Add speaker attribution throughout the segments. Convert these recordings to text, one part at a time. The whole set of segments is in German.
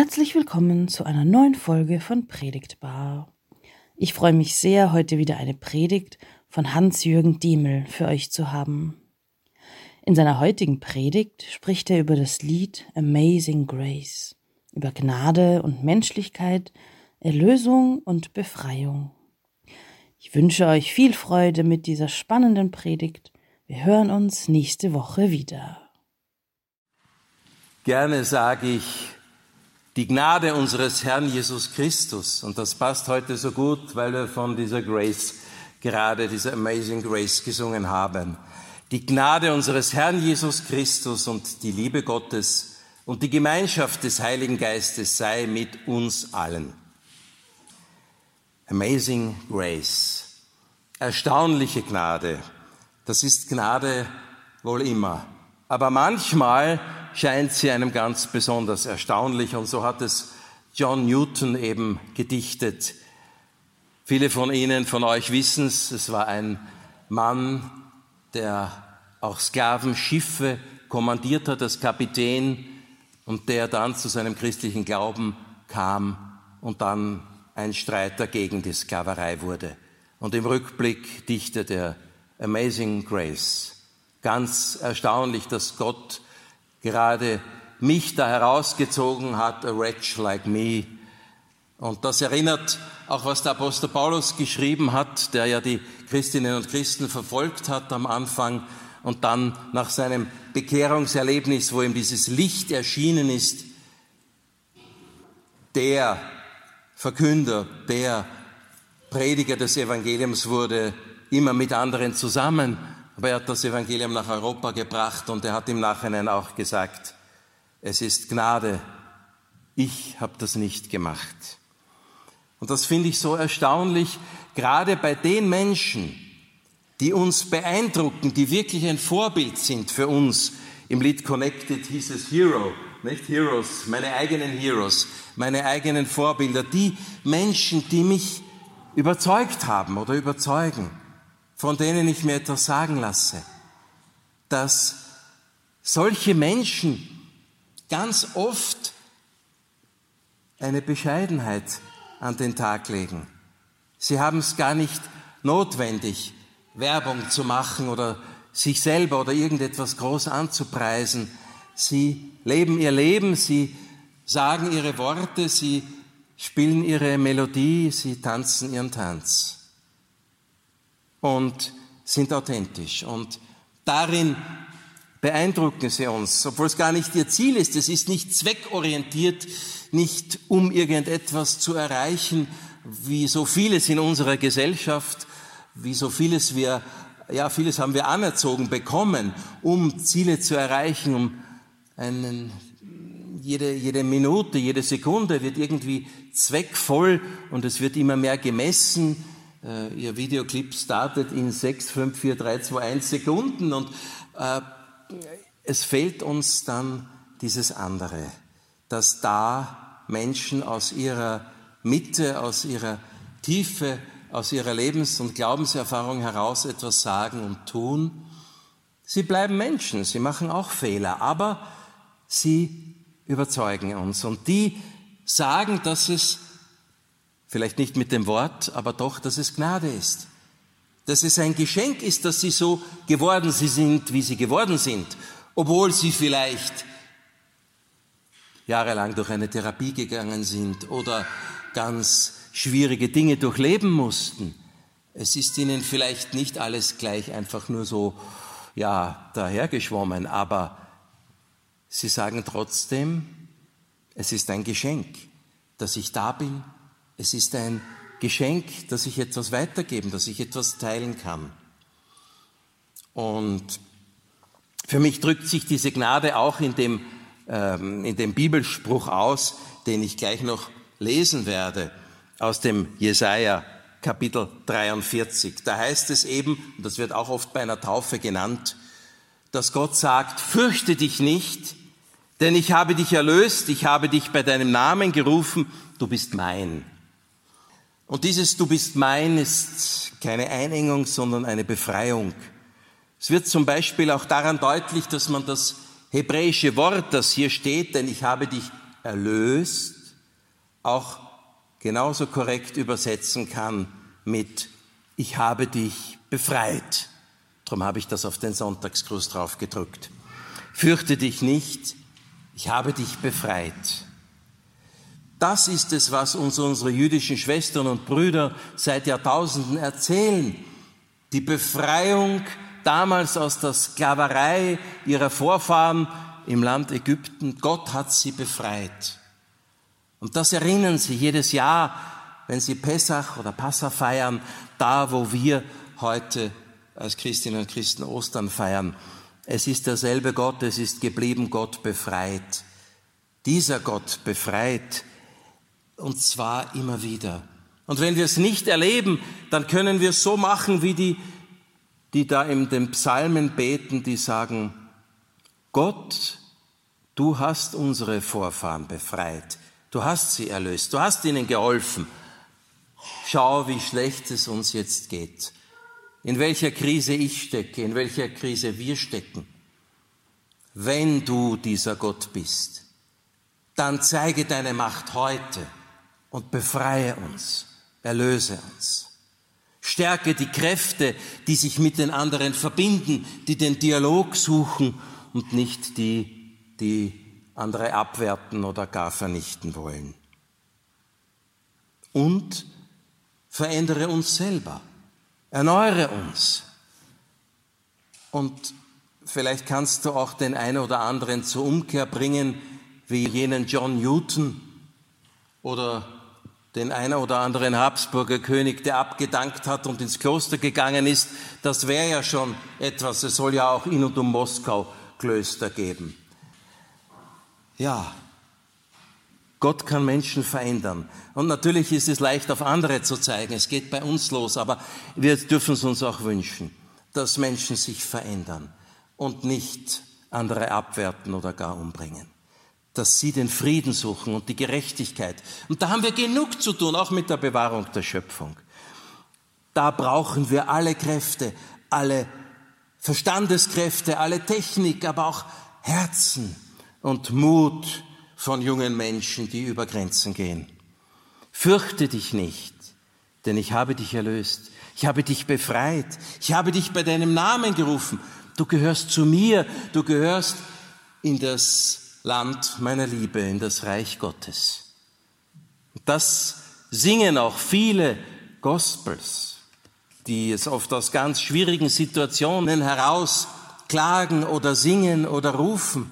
Speaker 1: Herzlich willkommen zu einer neuen Folge von Predigtbar. Ich freue mich sehr, heute wieder eine Predigt von Hans-Jürgen Diemel für euch zu haben. In seiner heutigen Predigt spricht er über das Lied Amazing Grace, über Gnade und Menschlichkeit, Erlösung und Befreiung. Ich wünsche euch viel Freude mit dieser spannenden Predigt. Wir hören uns nächste Woche wieder.
Speaker 2: Gerne sage ich die Gnade unseres Herrn Jesus Christus. Und das passt heute so gut, weil wir von dieser Grace gerade, dieser Amazing Grace gesungen haben. Die Gnade unseres Herrn Jesus Christus und die Liebe Gottes und die Gemeinschaft des Heiligen Geistes sei mit uns allen. Amazing Grace. Erstaunliche Gnade. Das ist Gnade wohl immer. Aber manchmal scheint sie einem ganz besonders erstaunlich und so hat es John Newton eben gedichtet. Viele von Ihnen, von euch wissen es, es war ein Mann, der auch Sklavenschiffe kommandiert hat als Kapitän und der dann zu seinem christlichen Glauben kam und dann ein Streiter gegen die Sklaverei wurde. Und im Rückblick dichtet er Amazing Grace. Ganz erstaunlich, dass Gott gerade mich da herausgezogen hat, a wretch like me. Und das erinnert auch, was der Apostel Paulus geschrieben hat, der ja die Christinnen und Christen verfolgt hat am Anfang und dann nach seinem Bekehrungserlebnis, wo ihm dieses Licht erschienen ist, der Verkünder, der Prediger des Evangeliums wurde, immer mit anderen zusammen aber er hat das Evangelium nach Europa gebracht und er hat im Nachhinein auch gesagt, es ist Gnade, ich habe das nicht gemacht. Und das finde ich so erstaunlich, gerade bei den Menschen, die uns beeindrucken, die wirklich ein Vorbild sind für uns. Im Lied Connected hieß es Hero, nicht Heroes, meine eigenen Heroes, meine eigenen Vorbilder, die Menschen, die mich überzeugt haben oder überzeugen von denen ich mir etwas sagen lasse, dass solche Menschen ganz oft eine Bescheidenheit an den Tag legen. Sie haben es gar nicht notwendig, Werbung zu machen oder sich selber oder irgendetwas groß anzupreisen. Sie leben ihr Leben, sie sagen ihre Worte, sie spielen ihre Melodie, sie tanzen ihren Tanz und sind authentisch. Und darin beeindrucken sie uns, obwohl es gar nicht ihr Ziel ist. Es ist nicht zweckorientiert, nicht um irgendetwas zu erreichen, wie so vieles in unserer Gesellschaft, wie so vieles wir, ja, vieles haben wir anerzogen bekommen, um Ziele zu erreichen, um einen, jede, jede Minute, jede Sekunde wird irgendwie zweckvoll und es wird immer mehr gemessen, äh, Ihr Videoclip startet in 6, 5, 4, 3, 2, 1 Sekunden und äh, es fehlt uns dann dieses andere, dass da Menschen aus ihrer Mitte, aus ihrer Tiefe, aus ihrer Lebens- und Glaubenserfahrung heraus etwas sagen und tun. Sie bleiben Menschen, sie machen auch Fehler, aber sie überzeugen uns. Und die sagen, dass es Vielleicht nicht mit dem Wort, aber doch, dass es Gnade ist. Dass es ein Geschenk ist, dass sie so geworden sind, wie sie geworden sind, obwohl sie vielleicht jahrelang durch eine Therapie gegangen sind oder ganz schwierige Dinge durchleben mussten. Es ist ihnen vielleicht nicht alles gleich einfach nur so, ja, dahergeschwommen, aber sie sagen trotzdem, es ist ein Geschenk, dass ich da bin, es ist ein Geschenk, dass ich etwas weitergeben, dass ich etwas teilen kann. Und für mich drückt sich diese Gnade auch in dem, ähm, in dem Bibelspruch aus, den ich gleich noch lesen werde, aus dem Jesaja Kapitel 43. Da heißt es eben, und das wird auch oft bei einer Taufe genannt, dass Gott sagt, fürchte dich nicht, denn ich habe dich erlöst, ich habe dich bei deinem Namen gerufen, du bist mein. Und dieses Du bist mein ist keine Einengung, sondern eine Befreiung. Es wird zum Beispiel auch daran deutlich, dass man das hebräische Wort, das hier steht, denn ich habe dich erlöst auch genauso korrekt übersetzen kann mit Ich habe dich befreit. Darum habe ich das auf den Sonntagsgruß drauf gedrückt. Fürchte dich nicht, ich habe dich befreit. Das ist es, was uns unsere jüdischen Schwestern und Brüder seit Jahrtausenden erzählen. Die Befreiung damals aus der Sklaverei ihrer Vorfahren im Land Ägypten. Gott hat sie befreit. Und das erinnern sie jedes Jahr, wenn sie Pessach oder Passa feiern, da wo wir heute als Christinnen und Christen Ostern feiern. Es ist derselbe Gott, es ist geblieben, Gott befreit. Dieser Gott befreit und zwar immer wieder. Und wenn wir es nicht erleben, dann können wir es so machen, wie die, die da in den Psalmen beten, die sagen, Gott, du hast unsere Vorfahren befreit, du hast sie erlöst, du hast ihnen geholfen. Schau, wie schlecht es uns jetzt geht, in welcher Krise ich stecke, in welcher Krise wir stecken. Wenn du dieser Gott bist, dann zeige deine Macht heute und befreie uns, erlöse uns. Stärke die Kräfte, die sich mit den anderen verbinden, die den Dialog suchen und nicht die, die andere abwerten oder gar vernichten wollen. Und verändere uns selber, erneuere uns. Und vielleicht kannst du auch den einen oder anderen zur Umkehr bringen, wie jenen John Newton oder den einer oder anderen Habsburger König, der abgedankt hat und ins Kloster gegangen ist, das wäre ja schon etwas. Es soll ja auch in und um Moskau Klöster geben. Ja, Gott kann Menschen verändern. Und natürlich ist es leicht auf andere zu zeigen. Es geht bei uns los, aber wir dürfen es uns auch wünschen, dass Menschen sich verändern und nicht andere abwerten oder gar umbringen dass sie den Frieden suchen und die Gerechtigkeit. Und da haben wir genug zu tun, auch mit der Bewahrung der Schöpfung. Da brauchen wir alle Kräfte, alle Verstandeskräfte, alle Technik, aber auch Herzen und Mut von jungen Menschen, die über Grenzen gehen. Fürchte dich nicht, denn ich habe dich erlöst. Ich habe dich befreit. Ich habe dich bei deinem Namen gerufen. Du gehörst zu mir. Du gehörst in das Land meiner Liebe, in das Reich Gottes. Das singen auch viele Gospels, die es oft aus ganz schwierigen Situationen heraus klagen oder singen oder rufen.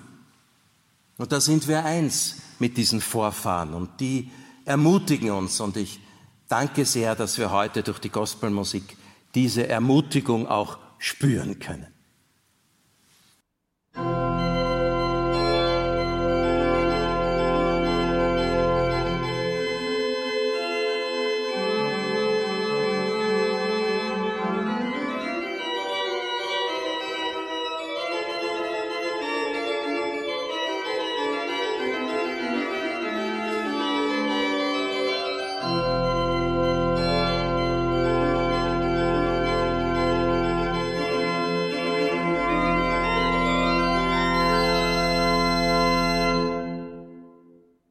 Speaker 2: Und da sind wir eins mit diesen Vorfahren und die ermutigen uns und ich danke sehr, dass wir heute durch die Gospelmusik diese Ermutigung auch spüren können.